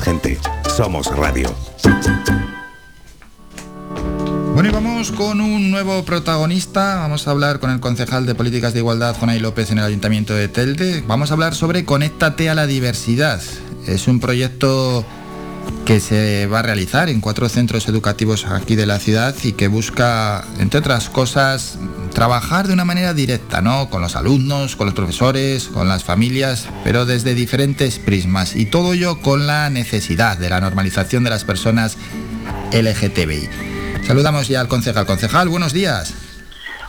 Gente, somos radio. Bueno, y vamos con un nuevo protagonista. Vamos a hablar con el concejal de Políticas de Igualdad, Jonay López, en el Ayuntamiento de Telde. Vamos a hablar sobre Conéctate a la Diversidad. Es un proyecto que se va a realizar en cuatro centros educativos aquí de la ciudad y que busca, entre otras cosas, trabajar de una manera directa, ¿no? Con los alumnos, con los profesores, con las familias, pero desde diferentes prismas. Y todo ello con la necesidad de la normalización de las personas LGTBI. Saludamos ya al concejal. Concejal, buenos días.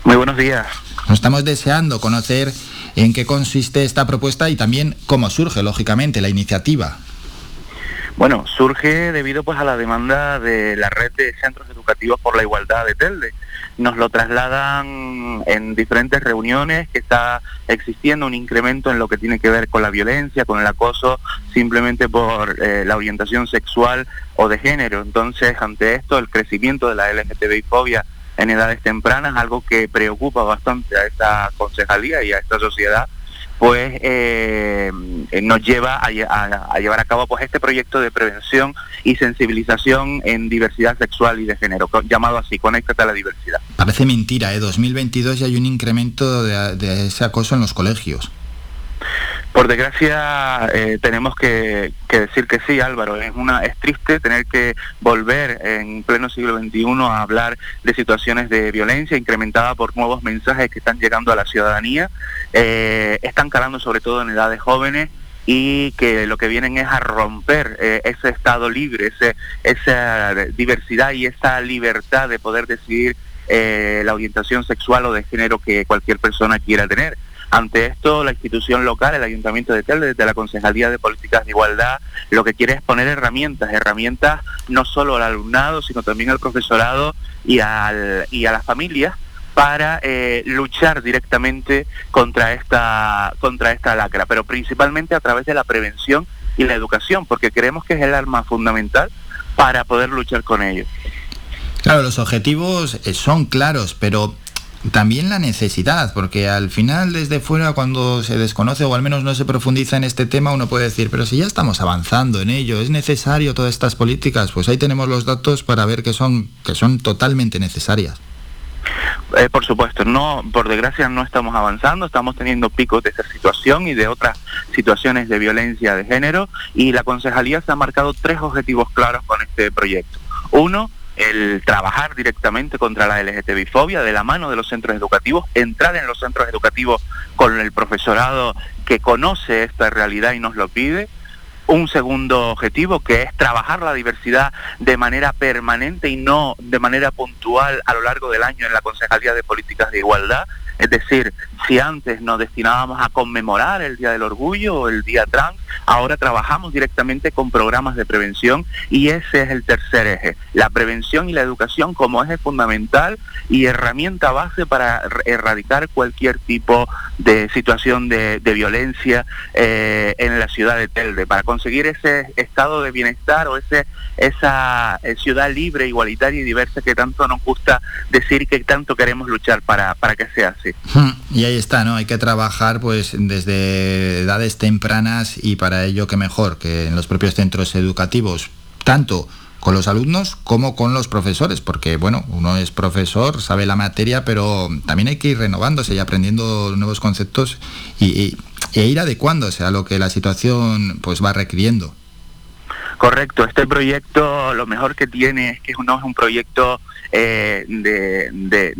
Muy buenos días. Nos estamos deseando conocer en qué consiste esta propuesta y también cómo surge, lógicamente, la iniciativa. Bueno, surge debido pues a la demanda de la red de centros educativos por la igualdad de Telde. Nos lo trasladan en diferentes reuniones que está existiendo un incremento en lo que tiene que ver con la violencia, con el acoso, simplemente por eh, la orientación sexual o de género. Entonces, ante esto, el crecimiento de la LGTBI-fobia en edades tempranas, algo que preocupa bastante a esta concejalía y a esta sociedad, pues eh, nos lleva a, llevar a cabo pues este proyecto de prevención y sensibilización en diversidad sexual y de género, llamado así, Conéctate a la diversidad. Parece mentira, ¿eh? 2022 ya hay un incremento de ese acoso en los colegios. Por desgracia eh, tenemos que, decir que sí, Álvaro. Es una es triste tener que volver en pleno siglo XXI a hablar de situaciones de violencia incrementada por nuevos mensajes que están llegando a la ciudadanía. Eh, están calando sobre todo en edades jóvenes y que lo que vienen es a romper eh, ese estado libre, ese, esa diversidad y esa libertad de poder decidir la orientación sexual o de género que cualquier persona quiera tener. Ante esto, la institución local, el Ayuntamiento de Telde, desde la Concejalía de Políticas de Igualdad, lo que quiere es poner herramientas, herramientas no solo al alumnado, sino también al profesorado y, al, y a las familias para eh, luchar directamente contra esta, contra esta lacra, pero principalmente a través de la prevención y la educación, porque creemos que es el arma fundamental para poder luchar con ello. Claro, los objetivos eh, son claros, pero también la necesidad, porque al final desde fuera cuando se desconoce o al menos no se profundiza en este tema, uno puede decir, pero si ya estamos avanzando en ello, es necesario todas estas políticas, pues ahí tenemos los datos para ver que son, que son totalmente necesarias. Eh, por supuesto, no, por desgracia no estamos avanzando, estamos teniendo picos de esta situación y de otras situaciones de violencia de género y la concejalía se ha marcado tres objetivos claros con este proyecto. Uno, el trabajar directamente contra la LGTBI-fobia de la mano de los centros educativos, entrar en los centros educativos con el profesorado que conoce esta realidad y nos lo pide. Un segundo objetivo que es trabajar la diversidad de manera permanente y no de manera puntual a lo largo del año en la Concejalía de Políticas de Igualdad. Es decir, si antes nos destinábamos a conmemorar el Día del Orgullo o el Día Trans, ahora trabajamos directamente con programas de prevención y ese es el tercer eje, la prevención y la educación como eje fundamental y herramienta base para erradicar cualquier tipo de situación de, violencia eh, en la ciudad de Telde, para conseguir ese estado de bienestar o ese, esa eh, ciudad libre, igualitaria y diversa que tanto nos gusta decir que tanto queremos luchar para, para que sea Y ahí está, ¿no? Hay que trabajar pues desde edades tempranas y para ello que mejor que en los propios centros educativos, tanto con los alumnos como con los profesores, porque bueno, uno es profesor, sabe la materia, pero también hay que ir renovándose y aprendiendo nuevos conceptos y, e ir adecuándose a lo que la situación pues va requiriendo. Correcto, este proyecto lo mejor que tiene es que no es un proyecto eh, de, de,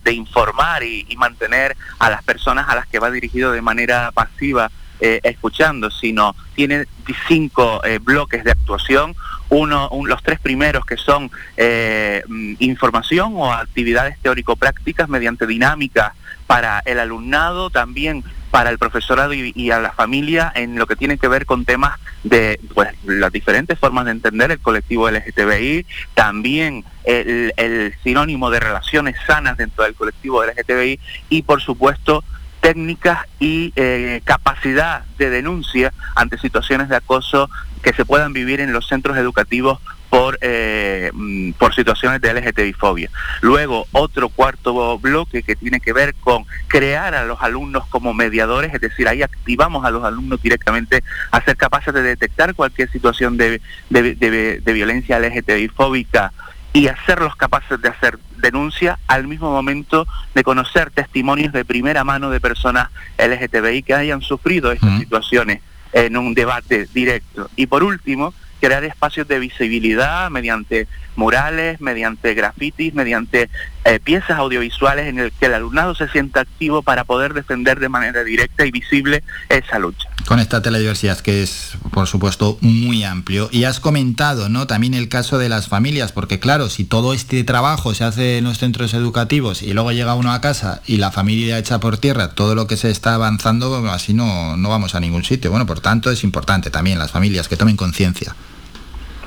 de, informar y, mantener a las personas a las que va dirigido de manera pasiva eh, escuchando, sino tiene cinco eh, bloques de actuación, uno, los tres primeros que son eh, mm, información o actividades teórico-prácticas mediante dinámicas para el alumnado, también para el profesorado y, a la familia en lo que tiene que ver con temas de pues, las diferentes formas de entender el colectivo LGTBI, también el, sinónimo de relaciones sanas dentro del colectivo LGTBI y por supuesto técnicas y eh, capacidad de denuncia ante situaciones de acoso que se puedan vivir en los centros educativos por, eh, mm, por situaciones de LGTBI-fobia. Luego, otro cuarto bloque que tiene que ver con crear a los alumnos como mediadores, es decir, ahí activamos a los alumnos directamente a ser capaces de detectar cualquier situación de, de, de violencia LGTBI-fóbica y hacerlos capaces de hacer denuncia al mismo momento de conocer testimonios de primera mano de personas LGTBI que hayan sufrido estas situaciones en un debate directo. Y por último, crear espacios de visibilidad mediante murales, mediante grafitis, mediante eh, piezas audiovisuales en el que el alumnado se sienta activo para poder defender de manera directa y visible esa lucha. Con esta telediversidad que es, por supuesto, muy amplio. Y has comentado, ¿no? También el caso de las familias, porque claro, si todo este trabajo se hace en los centros educativos y luego llega uno a casa y la familia echa por tierra todo lo que se está avanzando, así no, no vamos a ningún sitio. Bueno, por tanto, es importante también las familias que tomen conciencia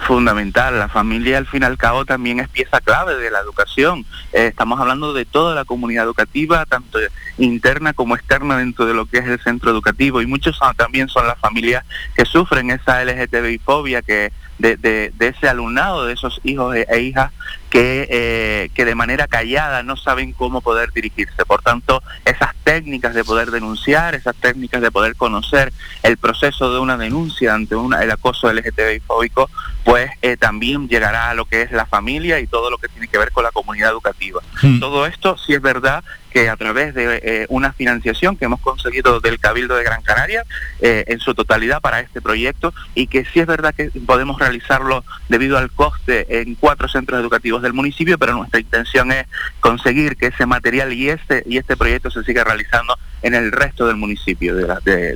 fundamental. La familia, al fin y al cabo, también es pieza clave de la educación. Eh, estamos hablando de toda la comunidad educativa, tanto interna como externa dentro de lo que es el centro educativo. Y muchos también son las familias que sufren esa LGTBI-fobia, que de, ese alumnado, de esos hijos e, e hijas que, eh, que de manera callada no saben cómo poder dirigirse. Por tanto, esas técnicas de poder denunciar, esas técnicas de poder conocer el proceso de una denuncia ante una, el acoso LGTBI fóbico, pues eh, también llegará a lo que es la familia y todo lo que tiene que ver con la comunidad educativa. Hmm. Todo esto, si es verdad, que a través de eh, una financiación que hemos conseguido del Cabildo de Gran Canaria eh, en su totalidad para este proyecto y que sí es verdad que podemos realizarlo debido al coste en cuatro centros educativos del municipio, pero nuestra intención es conseguir que ese material y este y este proyecto se siga realizando en el resto del municipio de, la, de,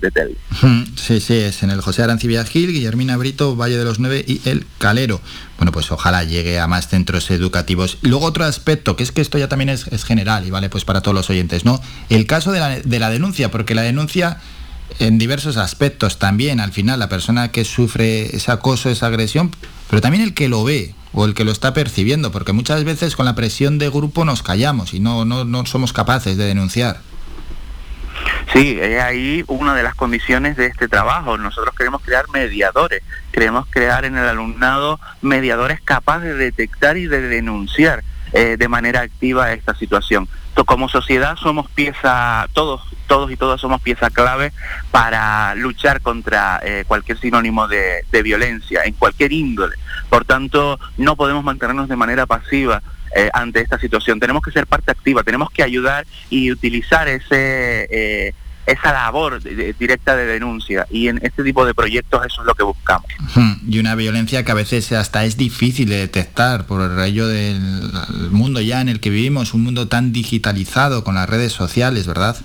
Sí, sí, es en el José Arancibia Gil, Guillermina Brito, Valle de los Nueve y El Calero. Bueno, pues ojalá llegue a más centros educativos. Luego otro aspecto, que es que esto ya también es, general y vale pues para todos los oyentes, ¿no? El caso de la, de la denuncia, porque la denuncia en diversos aspectos también, al final, la persona que sufre ese acoso, esa agresión, pero también el que lo ve o el que lo está percibiendo, porque muchas veces con la presión de grupo nos callamos y no, no, no somos capaces de denunciar. Sí, es ahí una de las condiciones de este trabajo. Nosotros queremos crear mediadores, queremos crear en el alumnado mediadores capaces de detectar y de denunciar eh, de manera activa esta situación. Como sociedad somos pieza, todos, todos y todas somos pieza clave para luchar contra eh, cualquier sinónimo de, de violencia en cualquier índole. Por tanto, no podemos mantenernos de manera pasiva eh, ante esta situación. Tenemos que ser parte activa, tenemos que ayudar y utilizar ese eh, esa labor directa de denuncia y en este tipo de proyectos eso es lo que buscamos. Y una violencia que a veces hasta es difícil de detectar por el rayo del mundo ya en el que vivimos, un mundo tan digitalizado con las redes sociales, ¿verdad?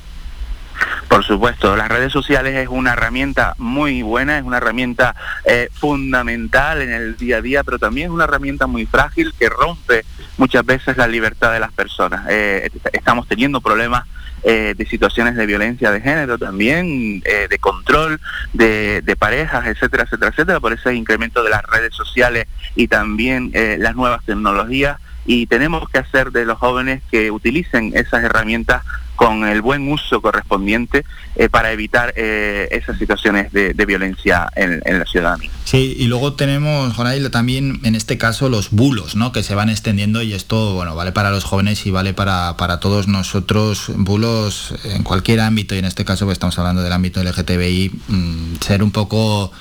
Por supuesto, las redes sociales es una herramienta muy buena, es una herramienta eh, fundamental en el día a día, pero también es una herramienta muy frágil que rompe muchas veces la libertad de las personas. Eh, estamos teniendo problemas eh, de situaciones de violencia de género también, de control de, de, parejas, etcétera, etcétera, etcétera, por ese incremento de las redes sociales y también las nuevas tecnologías y tenemos que hacer de los jóvenes que utilicen esas herramientas con el buen uso correspondiente eh, para evitar eh, esas situaciones de, violencia en, la ciudadanía. Sí, y luego tenemos, Jonail, también en este caso los bulos, ¿no? Que se van extendiendo y esto, bueno, vale para los jóvenes y vale para, para todos nosotros. Bulos en cualquier ámbito, y en este caso pues, estamos hablando del ámbito LGTBI, mm, ser un poco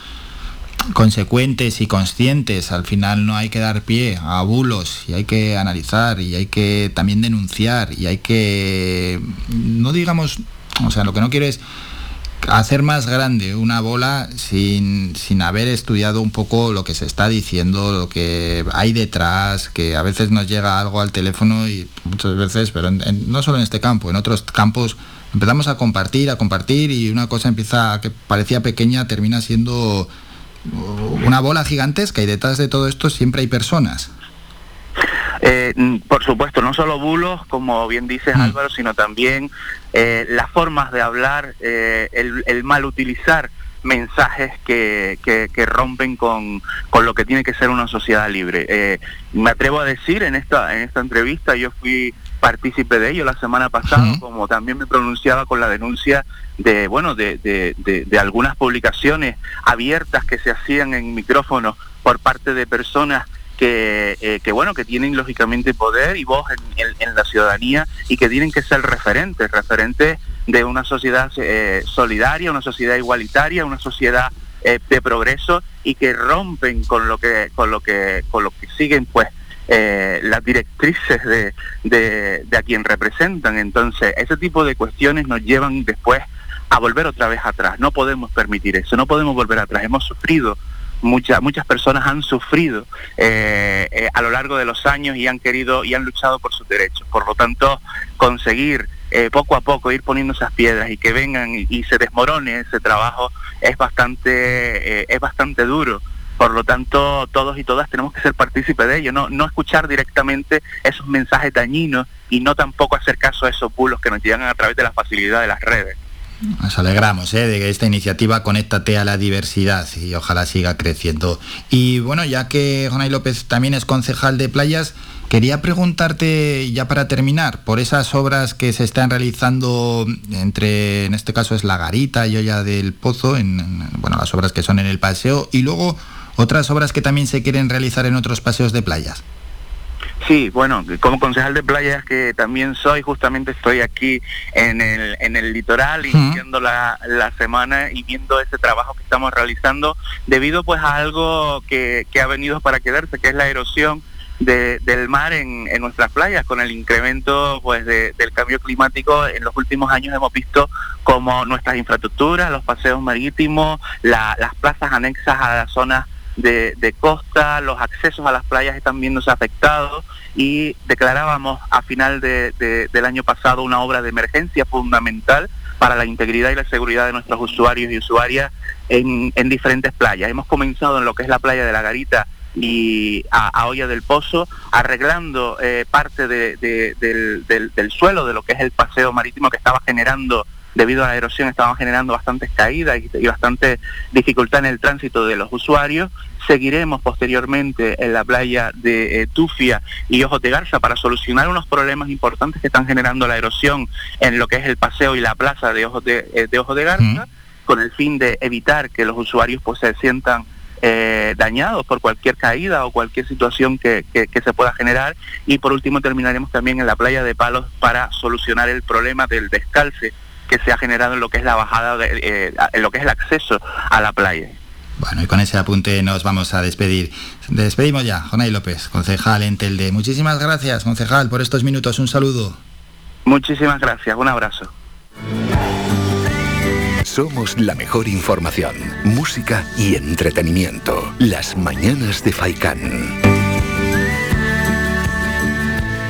consecuentes y conscientes. Al final no hay que dar pie a bulos y hay que analizar y hay que también denunciar y hay que, no digamos, o sea, lo que no quiero es hacer más grande una bola sin, sin haber estudiado un poco lo que se está diciendo, lo que hay detrás, que a veces nos llega algo al teléfono y muchas veces, pero no solo en este campo, en otros campos empezamos a compartir, a compartir y una cosa empieza que parecía pequeña termina siendo una bola gigantesca y detrás de todo esto siempre hay personas. Eh, mm, por supuesto, no solo bulos, como bien dices mm. Álvaro, sino también eh, las formas de hablar, eh, el, mal utilizar mensajes que, que, rompen con, con, lo que tiene que ser una sociedad libre. me atrevo a decir en esta, en esta entrevista, yo fui partícipe de ello. La semana pasada, como también me pronunciaba con la denuncia de, bueno, de, de, algunas publicaciones abiertas que se hacían en micrófonos por parte de personas que, que, bueno, que tienen lógicamente poder y voz en, la ciudadanía y que tienen que ser referentes, referentes de una sociedad solidaria, una sociedad igualitaria, una sociedad de progreso y que rompen con lo que, con lo que, con lo que siguen pues eh, las directrices de, de, a quien representan. Entonces, ese tipo de cuestiones nos llevan después a volver otra vez atrás. No podemos permitir eso, no podemos volver atrás. Hemos sufrido, muchas muchas personas han sufrido eh, eh, a lo largo de los años y han querido y han luchado por sus derechos. Por lo tanto, conseguir poco a poco ir poniendo esas piedras y que vengan y, se desmorone ese trabajo es bastante, es bastante duro. Por lo tanto, todos y todas tenemos que ser partícipes de ello, no, no escuchar directamente esos mensajes dañinos y no tampoco hacer caso a esos bulos que nos llegan a través de la facilidad de las redes. Nos alegramos ¿eh? de que esta iniciativa Conéctate a la diversidad y ojalá siga creciendo. Y bueno, ya que Jonay López también es concejal de playas, quería preguntarte ya para terminar por esas obras que se están realizando entre, en este caso es La Garita y Olla del Pozo, en, bueno, las obras que son en el paseo, y luego otras obras que también se quieren realizar en otros paseos de playas. Sí, bueno, como concejal de playas que también soy, justamente estoy aquí en el, en el litoral iniciando la, la, semana y viendo ese trabajo que estamos realizando debido pues a algo que, que ha venido para quedarse, que es la erosión del mar en, en, nuestras playas. Con el incremento pues del cambio climático en los últimos años hemos visto como nuestras infraestructuras, los paseos marítimos, las plazas anexas a las zonas de, costa, los accesos a las playas están viéndose afectados y declarábamos a final del año pasado una obra de emergencia fundamental para la integridad y la seguridad de nuestros usuarios y usuarias en, diferentes playas. Hemos comenzado en lo que es la playa de la Garita y a, Olla del Pozo, arreglando eh, parte del, del, suelo de lo que es el paseo marítimo que estaba generando debido a la erosión estaban generando bastantes caídas y, bastante dificultad en el tránsito de los usuarios. Seguiremos posteriormente en la playa de eh, Tufia y Ojos de Garza para solucionar unos problemas importantes que están generando la erosión en lo que es el paseo y la plaza de Ojos de, eh, de Garza, con el fin de evitar que los usuarios pues, se sientan eh, dañados por cualquier caída o cualquier situación que, que, se pueda generar. Y por último terminaremos también en la playa de Palos para solucionar el problema del descalce que se ha generado en lo que es la bajada, de, eh, en lo que es el acceso a la playa. Bueno, y con ese apunte nos vamos a despedir. Despedimos ya, Jonay López, concejal en Telde. Muchísimas gracias, concejal, por estos minutos. Un saludo. Muchísimas gracias, un abrazo. Somos la mejor información, música y entretenimiento. Las mañanas de Faikán.